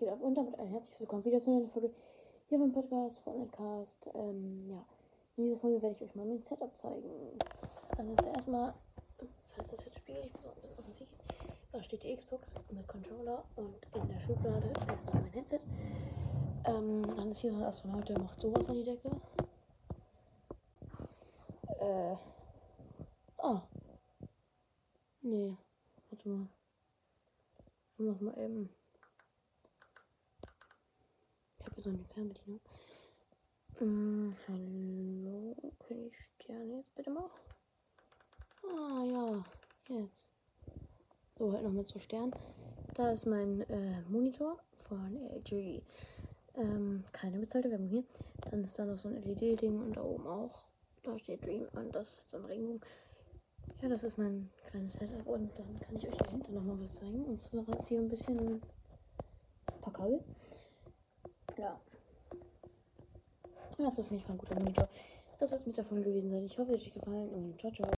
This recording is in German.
herzlich willkommen wieder zu einer Folge hier vom Podcast von Netcast. Ähm, ja, in dieser Folge werde ich euch mal mein Setup zeigen. Also zuerst mal, falls das jetzt spielt, ich muss mal ein bisschen aus dem Weg gehen. Da steht die Xbox mit Controller und in der Schublade ist noch mein Headset. Ähm, dann ist hier so ein Astronaut, der macht sowas an die Decke. Äh. Oh. Nee. Warte mal. Ich muss mal eben. Ich hier so eine Fernbedienung. Mm, hallo, König Stern jetzt bitte mal. Ah ja, jetzt. So, halt noch mit so Stern. Da ist mein äh, Monitor von LG. Ähm, keine bezahlte Werbung hier. Dann ist da noch so ein LED-Ding und da oben auch. Da steht Dream und das ist so eine Regenbogen. Ja, das ist mein kleines Setup und dann kann ich euch hier hinten nochmal was zeigen. Und zwar ist hier ein bisschen ein paar Kabel. Ja. Das ist auf jeden Fall ein guter Monitor. Das wird mit davon gewesen sein. Ich hoffe, es hat euch gefallen und ciao, ciao.